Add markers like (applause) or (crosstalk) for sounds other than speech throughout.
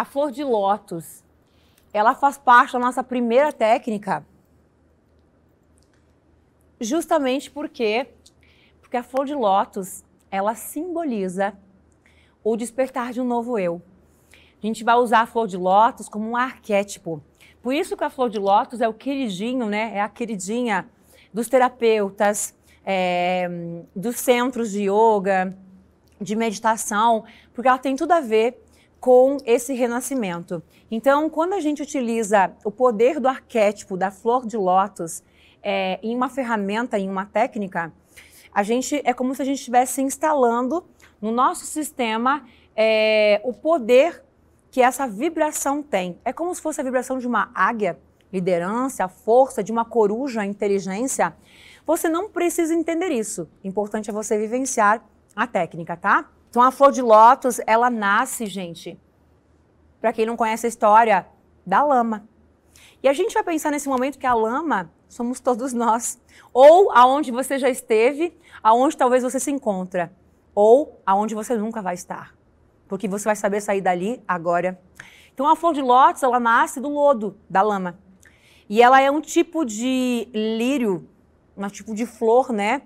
A flor de lótus, ela faz parte da nossa primeira técnica, justamente porque porque a flor de lótus, ela simboliza o despertar de um novo eu. A gente vai usar a flor de lótus como um arquétipo. Por isso que a flor de lótus é o queridinho, né? É a queridinha dos terapeutas, é, dos centros de yoga, de meditação, porque ela tem tudo a ver com esse renascimento. Então, quando a gente utiliza o poder do arquétipo da flor de lótus é, em uma ferramenta, em uma técnica, a gente é como se a gente estivesse instalando no nosso sistema é, o poder que essa vibração tem. É como se fosse a vibração de uma águia, liderança, força, de uma coruja, inteligência. Você não precisa entender isso. O importante é você vivenciar a técnica, tá? Então a flor de lótus, ela nasce, gente, para quem não conhece a história, da lama. E a gente vai pensar nesse momento que a lama somos todos nós. Ou aonde você já esteve, aonde talvez você se encontra, ou aonde você nunca vai estar. Porque você vai saber sair dali agora. Então a flor de lótus, ela nasce do lodo, da lama. E ela é um tipo de lírio, um tipo de flor, né?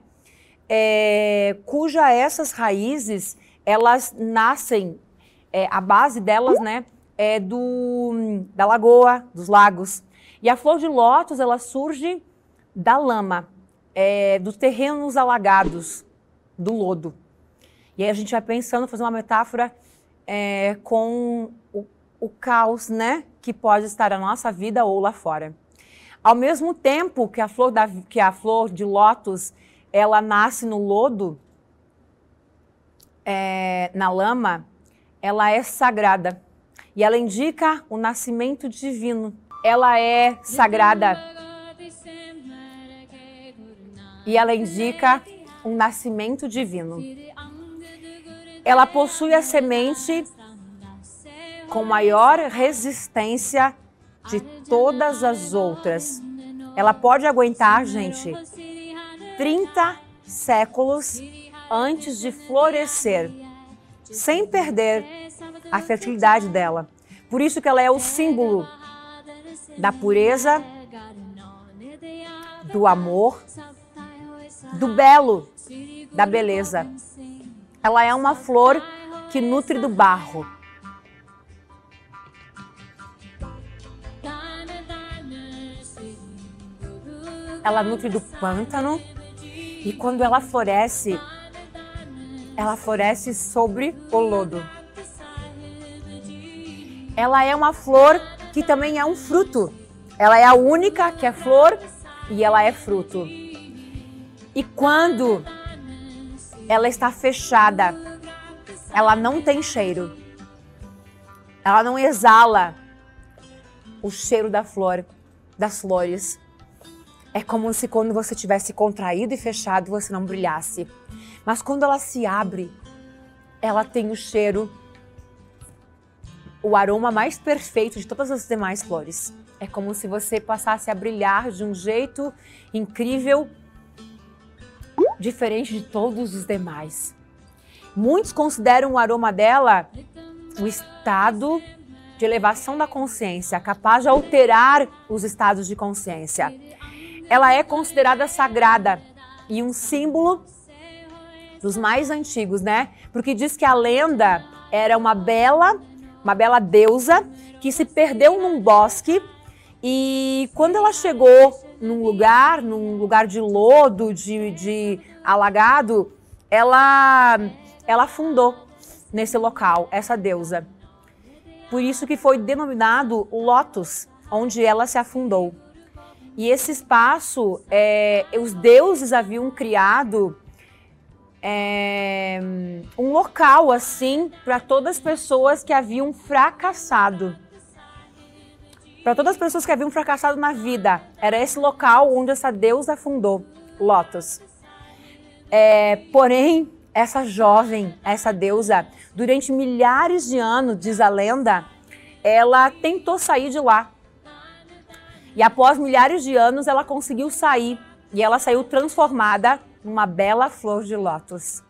É, cuja essas raízes elas nascem, é, a base delas, né, é do, da lagoa, dos lagos. E a flor de lótus, ela surge da lama, é, dos terrenos alagados, do lodo. E aí a gente vai pensando, fazer uma metáfora é, com o, o caos, né, que pode estar na nossa vida ou lá fora. Ao mesmo tempo que a flor, da, que a flor de lótus, ela nasce no lodo, é, na lama, ela é sagrada e ela indica o nascimento divino. Ela é sagrada e ela indica um nascimento divino. Ela possui a semente com maior resistência de todas as outras. Ela pode aguentar, gente, 30 séculos antes de florescer, sem perder a fertilidade dela. Por isso que ela é o símbolo da pureza, do amor, do belo, da beleza. Ela é uma flor que nutre do barro. Ela nutre do pântano e quando ela floresce, ela floresce sobre o lodo. Ela é uma flor que também é um fruto. Ela é a única que é flor e ela é fruto. E quando ela está fechada, ela não tem cheiro. Ela não exala o cheiro da flor, das flores. É como se quando você tivesse contraído e fechado, você não brilhasse. Mas quando ela se abre, ela tem o cheiro, o aroma mais perfeito de todas as demais flores. É como se você passasse a brilhar de um jeito incrível, diferente de todos os demais. Muitos consideram o aroma dela o estado de elevação da consciência, capaz de alterar os estados de consciência. Ela é considerada sagrada e um símbolo dos mais antigos, né? Porque diz que a lenda era uma bela, uma bela deusa que se perdeu num bosque e quando ela chegou num lugar, num lugar de lodo, de, de alagado, ela, ela afundou nesse local, essa deusa. Por isso que foi denominado Lotus, onde ela se afundou. E esse espaço, é, os deuses haviam criado é, um local assim para todas as pessoas que haviam fracassado. Para todas as pessoas que haviam fracassado na vida. Era esse local onde essa deusa fundou, Lotus. É, porém, essa jovem, essa deusa, durante milhares de anos, diz a lenda, ela tentou sair de lá. E após milhares de anos, ela conseguiu sair. E ela saiu transformada numa bela flor de lótus.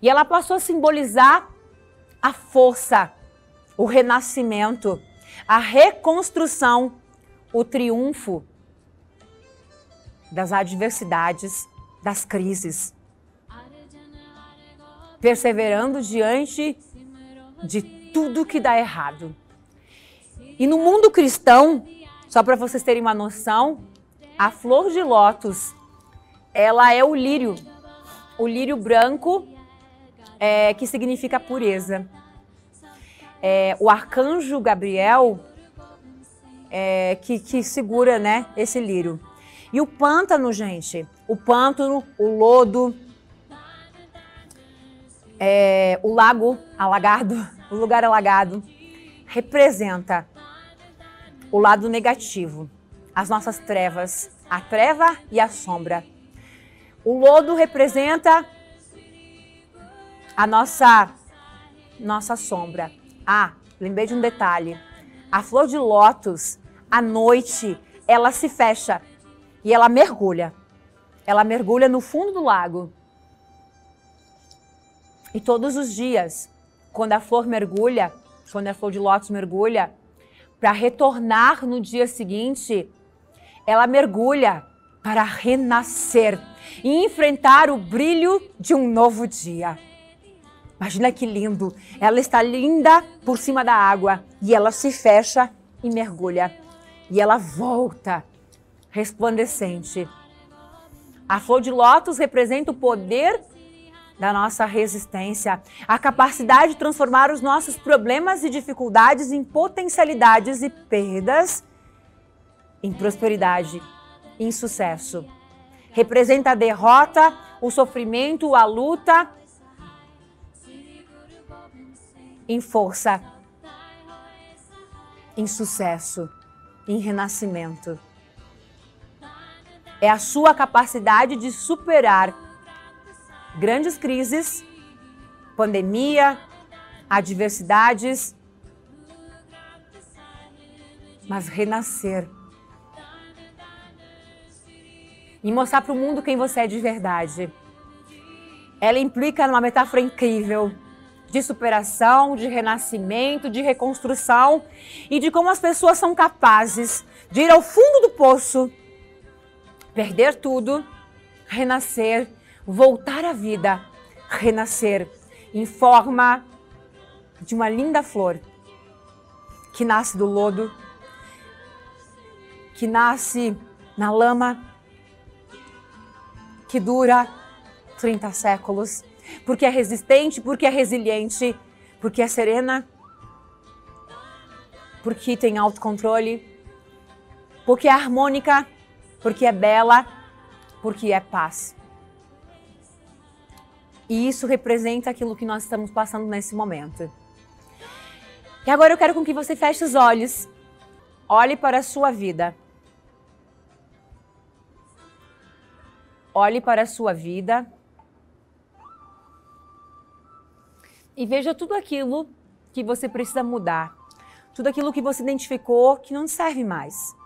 E ela passou a simbolizar a força, o renascimento, a reconstrução, o triunfo das adversidades, das crises. Perseverando diante de tudo que dá errado. E no mundo cristão, só para vocês terem uma noção, a flor de lótus ela é o lírio. O lírio branco, é, que significa pureza. É, o arcanjo Gabriel, é, que, que segura né, esse lírio. E o pântano, gente, o pântano, o lodo, é, o lago alagado, (laughs) o lugar alagado, representa o lado negativo, as nossas trevas, a treva e a sombra. O lodo representa a nossa nossa sombra. Ah, lembrei de um detalhe. A flor de lótus, à noite, ela se fecha e ela mergulha. Ela mergulha no fundo do lago. E todos os dias, quando a flor mergulha, quando a flor de lótus mergulha, para retornar no dia seguinte, ela mergulha para renascer e enfrentar o brilho de um novo dia. Imagina que lindo! Ela está linda por cima da água e ela se fecha e mergulha. E ela volta resplandecente. A flor de lótus representa o poder da nossa resistência, a capacidade de transformar os nossos problemas e dificuldades em potencialidades e perdas em prosperidade, em sucesso representa a derrota, o sofrimento, a luta em força, em sucesso, em renascimento. É a sua capacidade de superar grandes crises, pandemia, adversidades, mas renascer e mostrar para o mundo quem você é de verdade. Ela implica numa metáfora incrível de superação, de renascimento, de reconstrução e de como as pessoas são capazes de ir ao fundo do poço, perder tudo, renascer, voltar à vida, renascer em forma de uma linda flor que nasce do lodo, que nasce na lama que dura 30 séculos, porque é resistente, porque é resiliente, porque é serena, porque tem autocontrole, porque é harmônica, porque é bela, porque é paz. E isso representa aquilo que nós estamos passando nesse momento. E agora eu quero com que você feche os olhos, olhe para a sua vida. Olhe para a sua vida e veja tudo aquilo que você precisa mudar, tudo aquilo que você identificou que não serve mais,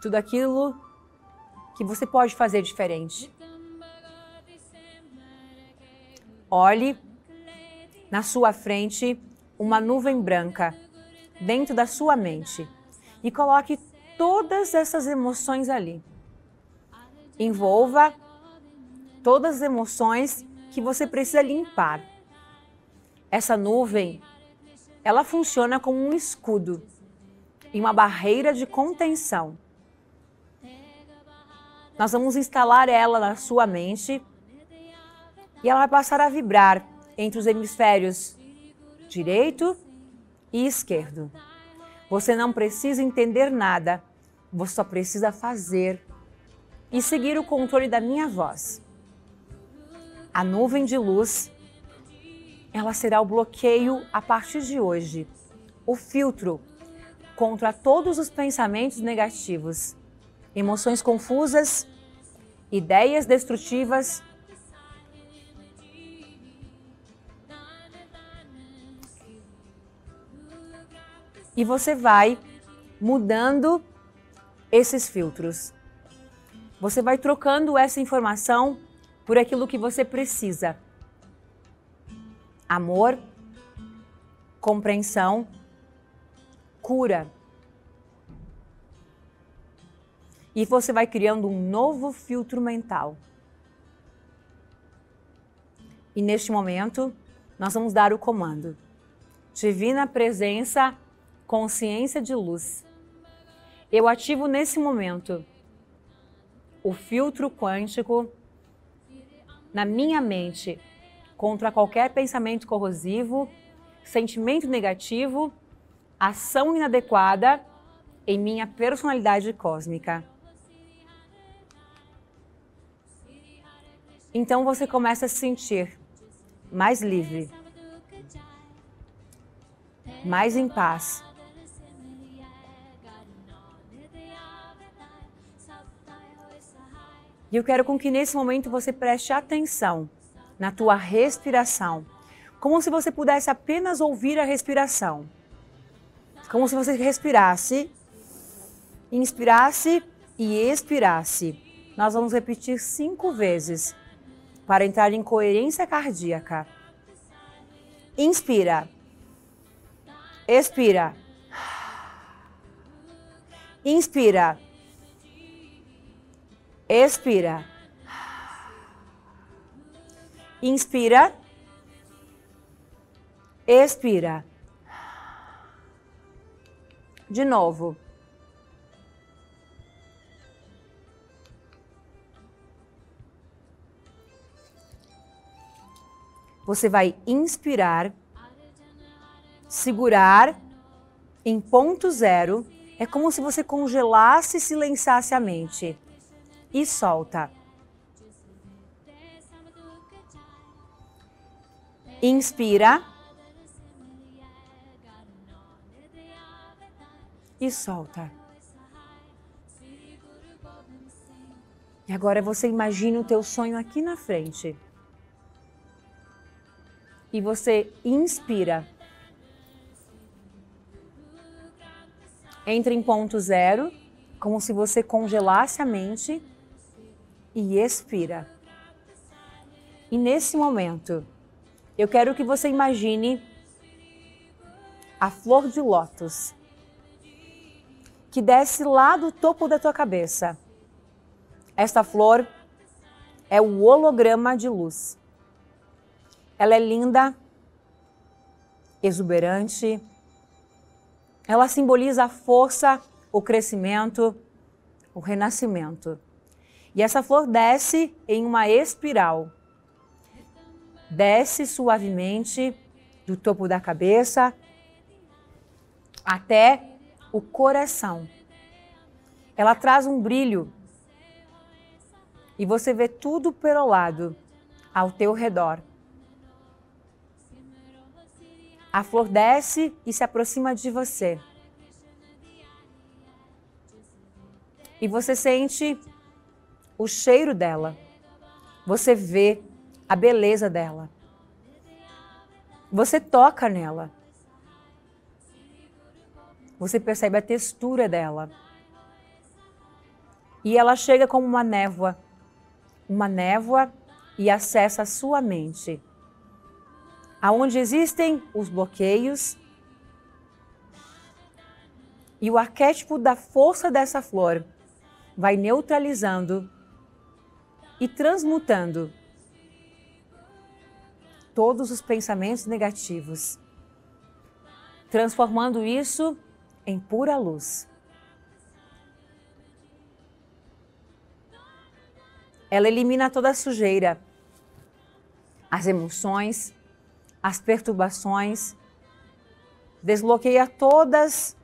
tudo aquilo que você pode fazer diferente. Olhe na sua frente uma nuvem branca dentro da sua mente e coloque todas essas emoções ali. Envolva todas as emoções que você precisa limpar. Essa nuvem, ela funciona como um escudo e uma barreira de contenção. Nós vamos instalar ela na sua mente e ela vai passar a vibrar entre os hemisférios direito e esquerdo. Você não precisa entender nada, você só precisa fazer e seguir o controle da minha voz. A nuvem de luz, ela será o bloqueio a partir de hoje, o filtro contra todos os pensamentos negativos, emoções confusas, ideias destrutivas. E você vai mudando esses filtros. Você vai trocando essa informação por aquilo que você precisa. Amor, compreensão, cura. E você vai criando um novo filtro mental. E neste momento, nós vamos dar o comando. Divina presença, consciência de luz. Eu ativo nesse momento o filtro quântico na minha mente contra qualquer pensamento corrosivo, sentimento negativo, ação inadequada em minha personalidade cósmica. Então você começa a se sentir mais livre, mais em paz. E eu quero com que nesse momento você preste atenção na tua respiração, como se você pudesse apenas ouvir a respiração. Como se você respirasse, inspirasse e expirasse. Nós vamos repetir cinco vezes para entrar em coerência cardíaca. Inspira. Expira. Inspira. Expira. Inspira. Expira. De novo. Você vai inspirar, segurar em ponto zero. É como se você congelasse e silenciasse a mente. E solta. Inspira. E solta. E agora você imagina o teu sonho aqui na frente e você inspira. Entra em ponto zero, como se você congelasse a mente e expira. E nesse momento, eu quero que você imagine a flor de lótus que desce lá do topo da tua cabeça. Esta flor é o holograma de luz. Ela é linda, exuberante. Ela simboliza a força, o crescimento, o renascimento. E essa flor desce em uma espiral. Desce suavemente do topo da cabeça até o coração. Ela traz um brilho e você vê tudo perolado ao teu redor. A flor desce e se aproxima de você. E você sente o cheiro dela. Você vê a beleza dela. Você toca nela. Você percebe a textura dela. E ela chega como uma névoa. Uma névoa e acessa a sua mente aonde existem os bloqueios e o arquétipo da força dessa flor vai neutralizando e transmutando todos os pensamentos negativos, transformando isso em pura luz. Ela elimina toda a sujeira, as emoções, as perturbações, desbloqueia todas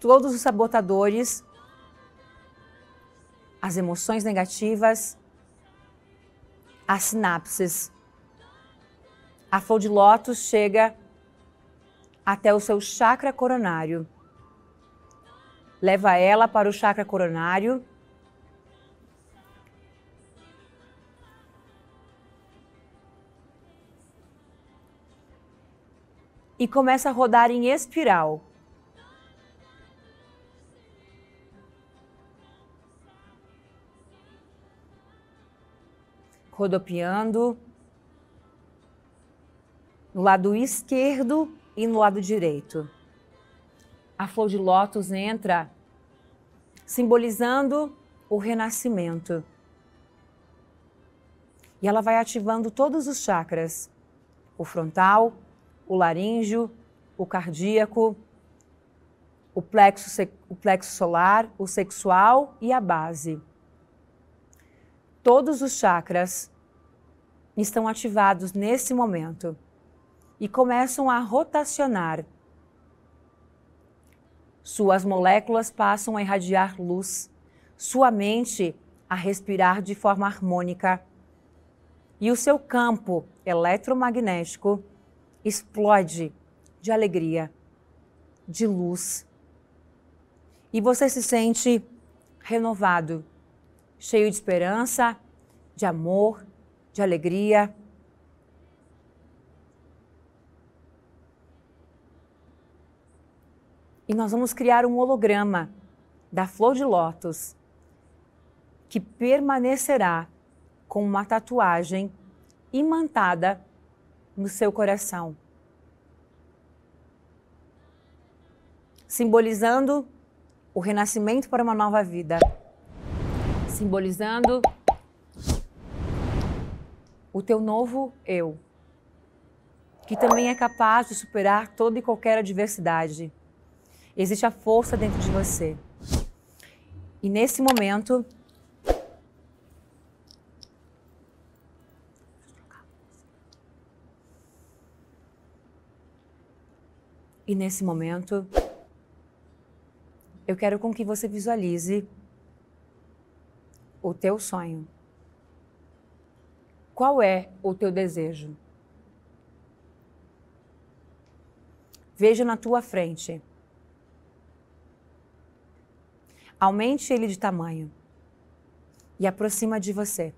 todos os sabotadores, as emoções negativas as sinapses. A flor de lótus chega até o seu chakra coronário. Leva ela para o chakra coronário. E começa a rodar em espiral. Rodopiando no lado esquerdo e no lado direito. A flor de lótus entra simbolizando o renascimento. E ela vai ativando todos os chakras: o frontal, o laríngeo, o cardíaco, o plexo, o plexo solar, o sexual e a base todos os chakras estão ativados nesse momento e começam a rotacionar. Suas moléculas passam a irradiar luz, sua mente a respirar de forma harmônica e o seu campo eletromagnético explode de alegria, de luz. E você se sente renovado cheio de esperança, de amor, de alegria. E nós vamos criar um holograma da flor de lótus que permanecerá com uma tatuagem imantada no seu coração, simbolizando o renascimento para uma nova vida simbolizando o teu novo eu, que também é capaz de superar toda e qualquer adversidade. Existe a força dentro de você. E nesse momento, E nesse momento, eu quero com que você visualize o teu sonho? Qual é o teu desejo? Veja na tua frente. Aumente ele de tamanho e aproxima de você.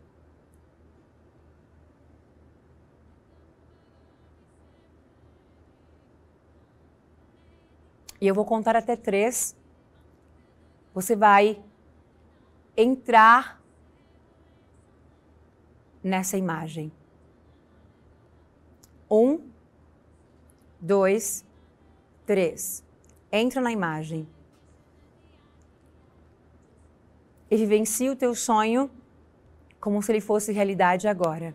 E eu vou contar até três. Você vai entrar nessa imagem. Um, dois, três. Entra na imagem. E vivencie o teu sonho como se ele fosse realidade agora.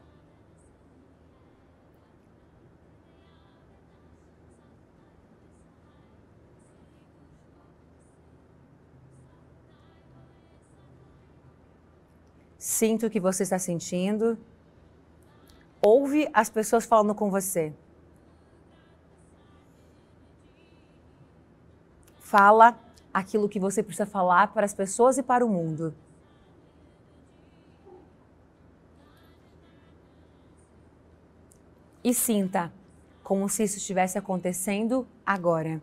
Sinta o que você está sentindo. Ouve as pessoas falando com você. Fala aquilo que você precisa falar para as pessoas e para o mundo. E sinta como se isso estivesse acontecendo agora.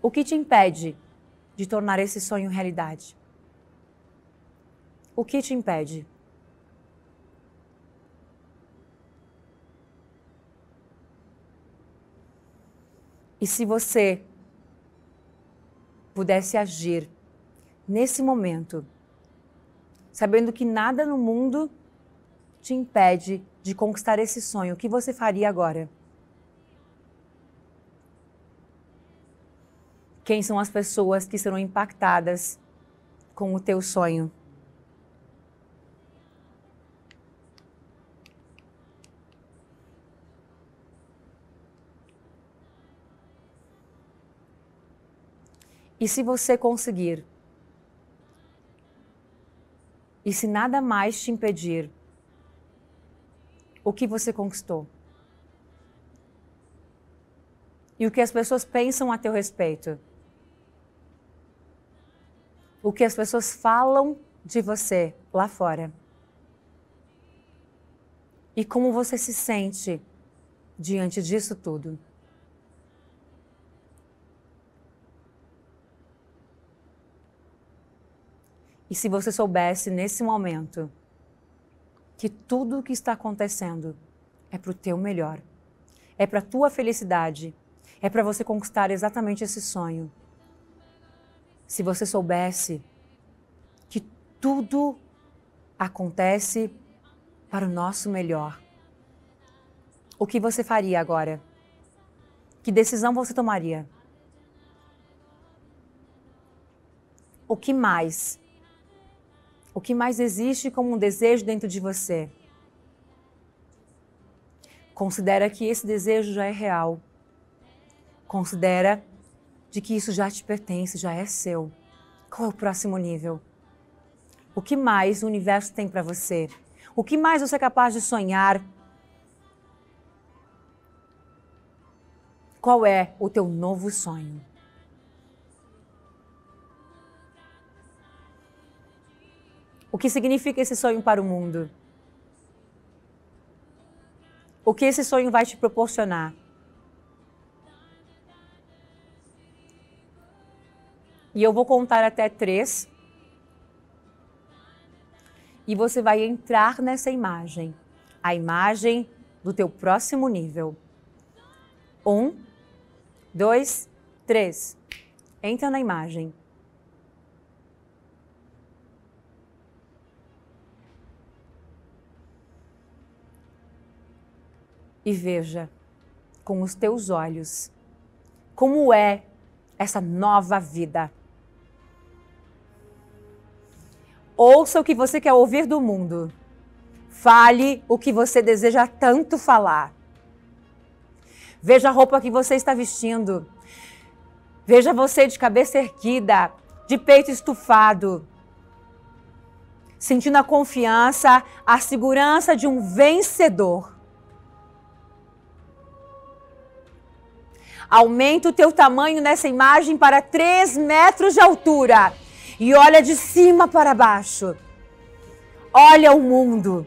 O que te impede de tornar esse sonho realidade? O que te impede? E se você pudesse agir nesse momento, sabendo que nada no mundo te impede de conquistar esse sonho, o que você faria agora? Quem são as pessoas que serão impactadas com o teu sonho? E se você conseguir? E se nada mais te impedir? O que você conquistou? E o que as pessoas pensam a teu respeito? O que as pessoas falam de você lá fora. E como você se sente diante disso tudo? E se você soubesse nesse momento que tudo o que está acontecendo é para o teu melhor, é para a tua felicidade, é para você conquistar exatamente esse sonho. Se você soubesse que tudo acontece para o nosso melhor, o que você faria agora? Que decisão você tomaria? O que mais o que mais existe como um desejo dentro de você. Considera que esse desejo já é real. Considera de que isso já te pertence, já é seu. Qual é o próximo nível? O que mais o universo tem para você? O que mais você é capaz de sonhar? Qual é o teu novo sonho? O que significa esse sonho para o mundo? O que esse sonho vai te proporcionar? E eu vou contar até três. E você vai entrar nessa imagem. A imagem do teu próximo nível. Um, dois, três. Entra na imagem. E veja com os teus olhos como é essa nova vida. Ouça o que você quer ouvir do mundo. Fale o que você deseja tanto falar. Veja a roupa que você está vestindo. Veja você de cabeça erguida, de peito estufado, sentindo a confiança, a segurança de um vencedor. Aumenta o teu tamanho nessa imagem para 3 metros de altura e olha de cima para baixo. Olha o mundo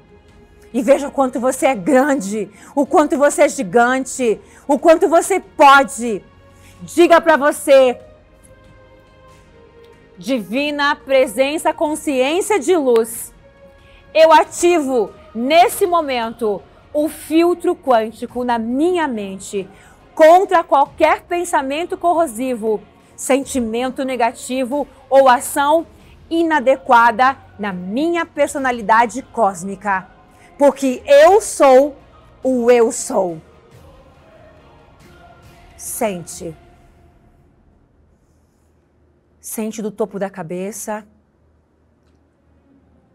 e veja o quanto você é grande, o quanto você é gigante, o quanto você pode. Diga para você, divina presença, consciência de luz. Eu ativo nesse momento o filtro quântico na minha mente contra qualquer pensamento corrosivo, sentimento negativo ou ação inadequada na minha personalidade cósmica. Porque eu sou o eu sou. Sente. Sente do topo da cabeça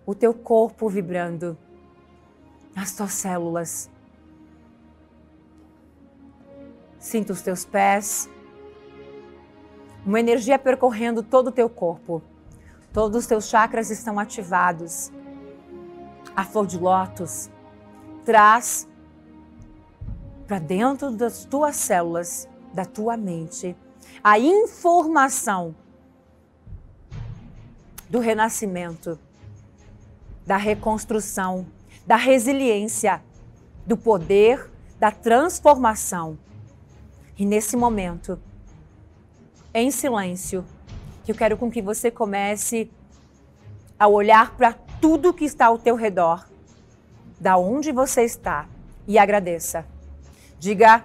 o teu corpo vibrando, as tuas células Sinta os teus pés. Uma energia percorrendo todo o teu corpo. Todos os teus chakras estão ativados. A flor de lótus traz para dentro das tuas células, da tua mente, a informação do renascimento, da reconstrução, da resiliência, do poder, da transformação. E nesse momento, em silêncio, eu quero com que você comece a olhar para tudo que está ao teu redor, da onde você está, e agradeça. Diga: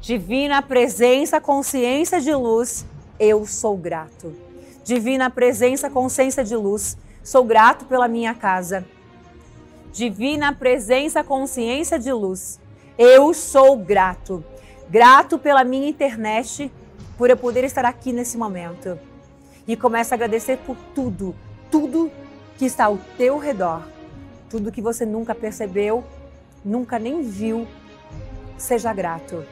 Divina presença, consciência de luz, eu sou grato. Divina presença, consciência de luz, sou grato pela minha casa. Divina presença, consciência de luz, eu sou grato Grato pela minha internet, por eu poder estar aqui nesse momento. E começa a agradecer por tudo, tudo que está ao teu redor. Tudo que você nunca percebeu, nunca nem viu. Seja grato.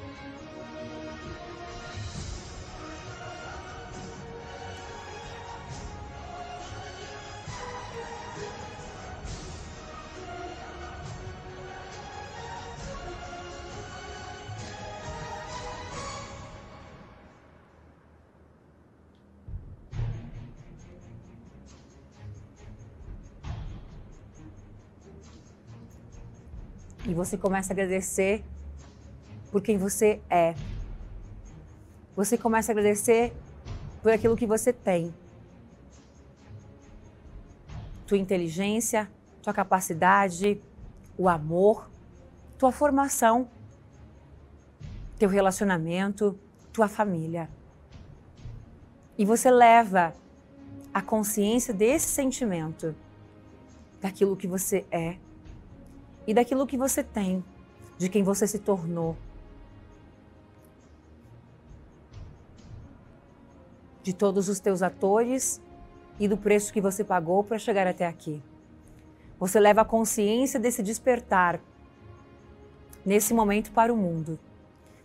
Você começa a agradecer por quem você é. Você começa a agradecer por aquilo que você tem. Tua inteligência, tua capacidade, o amor, tua formação, teu relacionamento, tua família. E você leva a consciência desse sentimento, daquilo que você é e daquilo que você tem, de quem você se tornou. De todos os teus atores e do preço que você pagou para chegar até aqui. Você leva a consciência desse despertar nesse momento para o mundo,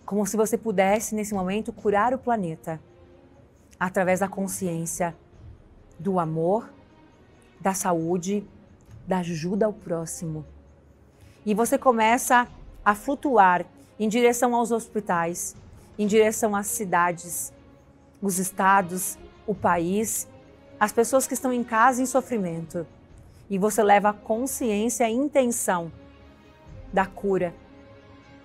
como se você pudesse nesse momento curar o planeta através da consciência do amor, da saúde, da ajuda ao próximo. E você começa a flutuar em direção aos hospitais, em direção às cidades, os estados, o país, as pessoas que estão em casa em sofrimento. E você leva a consciência, a intenção da cura,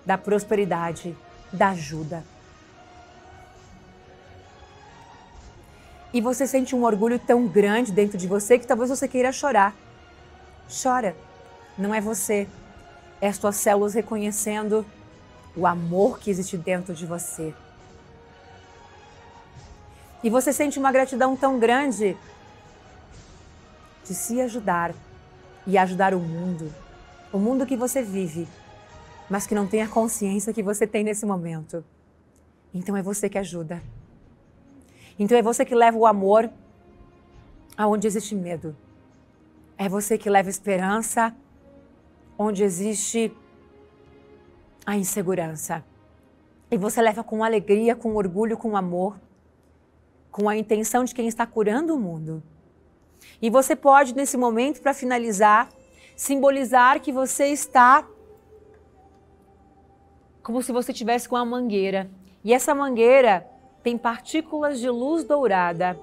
da prosperidade, da ajuda. E você sente um orgulho tão grande dentro de você que talvez você queira chorar. Chora. Não é você, é as tuas células reconhecendo o amor que existe dentro de você. E você sente uma gratidão tão grande de se ajudar e ajudar o mundo, o mundo que você vive, mas que não tem a consciência que você tem nesse momento. Então é você que ajuda. Então é você que leva o amor aonde existe medo. É você que leva esperança onde existe a insegurança. E você leva com alegria, com orgulho, com amor, com a intenção de quem está curando o mundo. E você pode, nesse momento, para finalizar, simbolizar que você está como se você tivesse com uma mangueira. E essa mangueira tem partículas de luz dourada.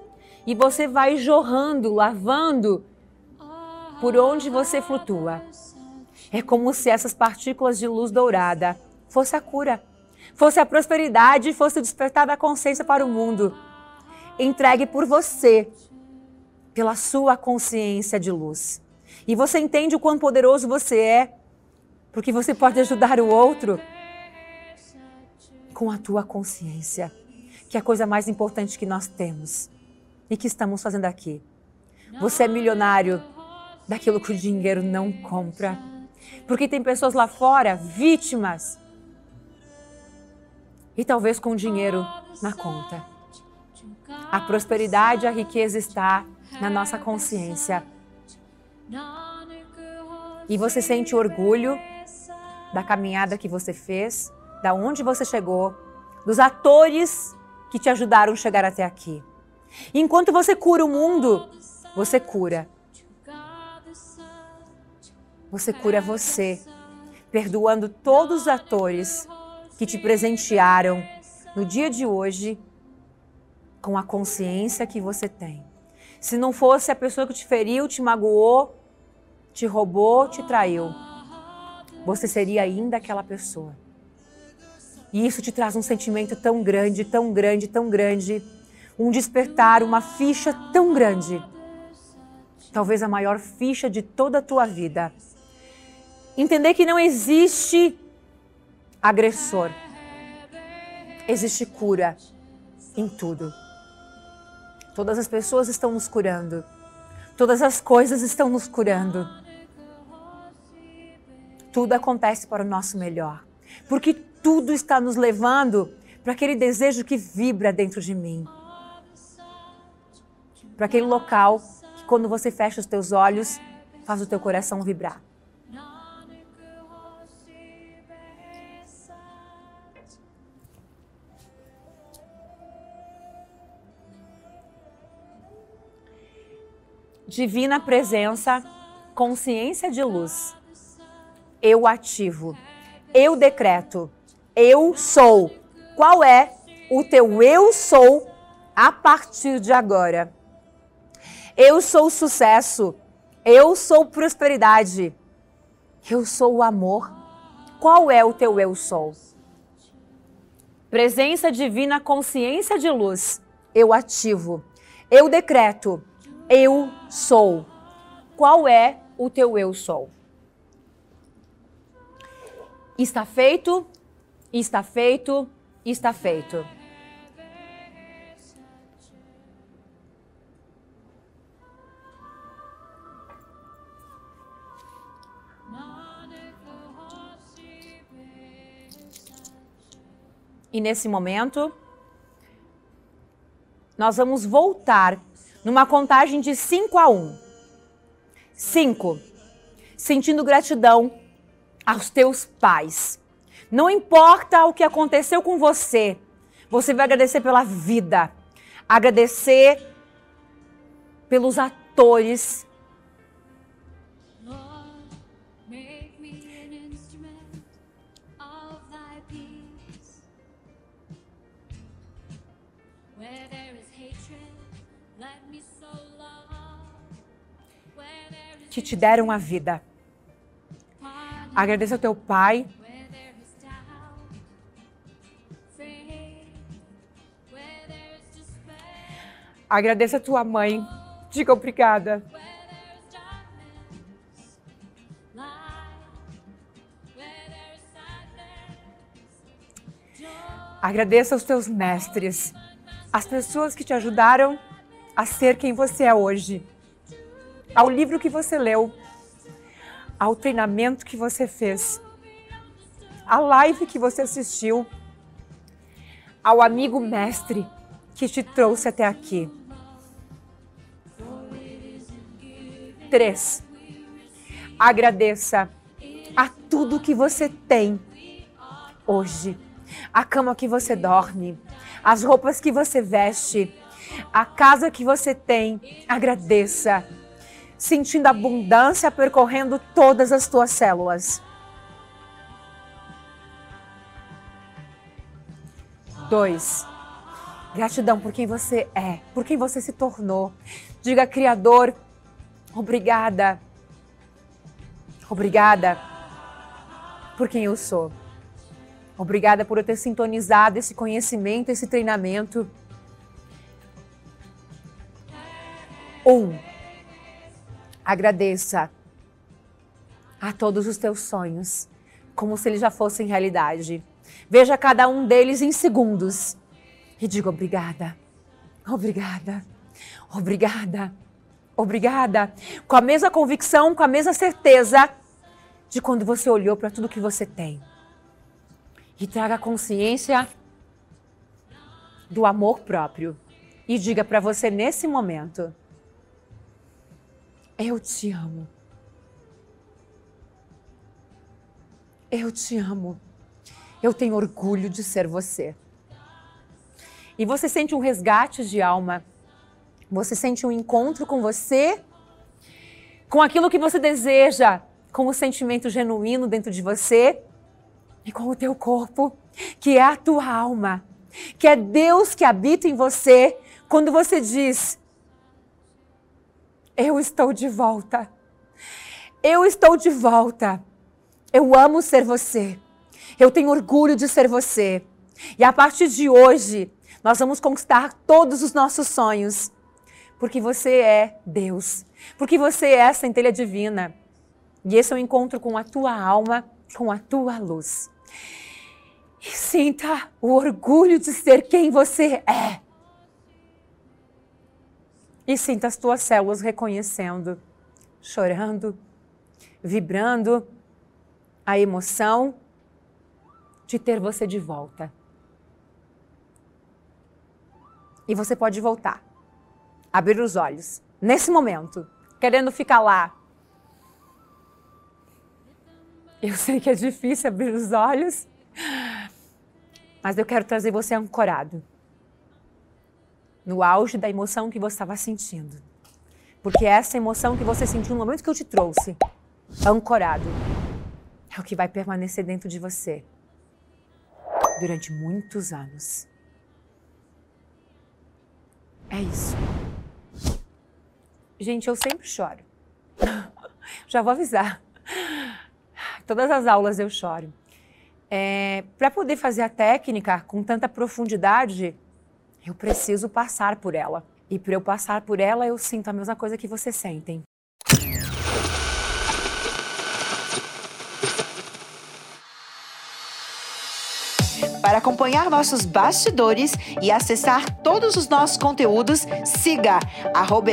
E você vai jorrando, lavando por onde você flutua. É como se essas partículas de luz dourada fosse a cura, fosse a prosperidade, fosse o despertar da consciência para o mundo. Entregue por você, pela sua consciência de luz. E você entende o quão poderoso você é, porque você pode ajudar o outro com a tua consciência, que é a coisa mais importante que nós temos e que estamos fazendo aqui. Você é milionário daquilo que o dinheiro não compra. Porque tem pessoas lá fora, vítimas, e talvez com dinheiro na conta. A prosperidade, a riqueza está na nossa consciência. E você sente orgulho da caminhada que você fez, da onde você chegou, dos atores que te ajudaram a chegar até aqui. Enquanto você cura o mundo, você cura. Você cura você, perdoando todos os atores que te presentearam no dia de hoje com a consciência que você tem. Se não fosse a pessoa que te feriu, te magoou, te roubou, te traiu, você seria ainda aquela pessoa. E isso te traz um sentimento tão grande, tão grande, tão grande, um despertar, uma ficha tão grande. Talvez a maior ficha de toda a tua vida. Entender que não existe agressor. Existe cura em tudo. Todas as pessoas estão nos curando. Todas as coisas estão nos curando. Tudo acontece para o nosso melhor. Porque tudo está nos levando para aquele desejo que vibra dentro de mim. Para aquele local que quando você fecha os teus olhos, faz o teu coração vibrar. Divina presença, consciência de luz. Eu ativo. Eu decreto eu sou. Qual é o teu eu sou a partir de agora? Eu sou sucesso. Eu sou prosperidade. Eu sou o amor. Qual é o teu eu sou? Presença divina, consciência de luz. Eu ativo. Eu decreto. Eu sou. Qual é o teu eu sou? Está feito, está feito, está feito. E nesse momento, nós vamos voltar numa contagem de 5 a 1. 5. Sentindo gratidão aos teus pais. Não importa o que aconteceu com você, você vai agradecer pela vida, agradecer pelos atores que te deram a vida. Agradeça ao teu pai. Agradeça a tua mãe. Diga obrigada. Agradeça aos teus mestres, as pessoas que te ajudaram a ser quem você é hoje ao livro que você leu, ao treinamento que você fez, à live que você assistiu, ao amigo mestre que te trouxe até aqui. Três, agradeça a tudo que você tem hoje. A cama que você dorme, as roupas que você veste, a casa que você tem. Agradeça sentindo abundância percorrendo todas as tuas células. Dois, gratidão por quem você é, por quem você se tornou. Diga, Criador, obrigada. Obrigada por quem eu sou. Obrigada por eu ter sintonizado esse conhecimento, esse treinamento. Um, Agradeça a todos os teus sonhos, como se eles já fossem realidade. Veja cada um deles em segundos e diga obrigada, obrigada, obrigada, obrigada. Com a mesma convicção, com a mesma certeza de quando você olhou para tudo que você tem. E traga consciência do amor próprio. E diga para você nesse momento: eu te amo. Eu te amo. Eu tenho orgulho de ser você. E você sente um resgate de alma. Você sente um encontro com você, com aquilo que você deseja, com o sentimento genuíno dentro de você e com o teu corpo, que é a tua alma, que é Deus que habita em você. Quando você diz: eu estou de volta. Eu estou de volta. Eu amo ser você. Eu tenho orgulho de ser você. E a partir de hoje, nós vamos conquistar todos os nossos sonhos. Porque você é Deus. Porque você é a centelha divina. E esse é o um encontro com a tua alma, com a tua luz. E sinta o orgulho de ser quem você é. E sinta as tuas células reconhecendo, chorando, vibrando a emoção de ter você de volta. E você pode voltar, abrir os olhos, nesse momento, querendo ficar lá. Eu sei que é difícil abrir os olhos, mas eu quero trazer você ancorado no auge da emoção que você estava sentindo. Porque essa emoção que você sentiu no momento que eu te trouxe, ancorado, é o que vai permanecer dentro de você durante muitos anos. É isso. Gente, eu sempre choro. (laughs) Já vou avisar. Todas as aulas eu choro. é, para poder fazer a técnica com tanta profundidade, eu preciso passar por ela. E para eu passar por ela, eu sinto a mesma coisa que vocês sentem. Para acompanhar nossos bastidores e acessar todos os nossos conteúdos, siga arroba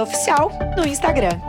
Oficial no Instagram.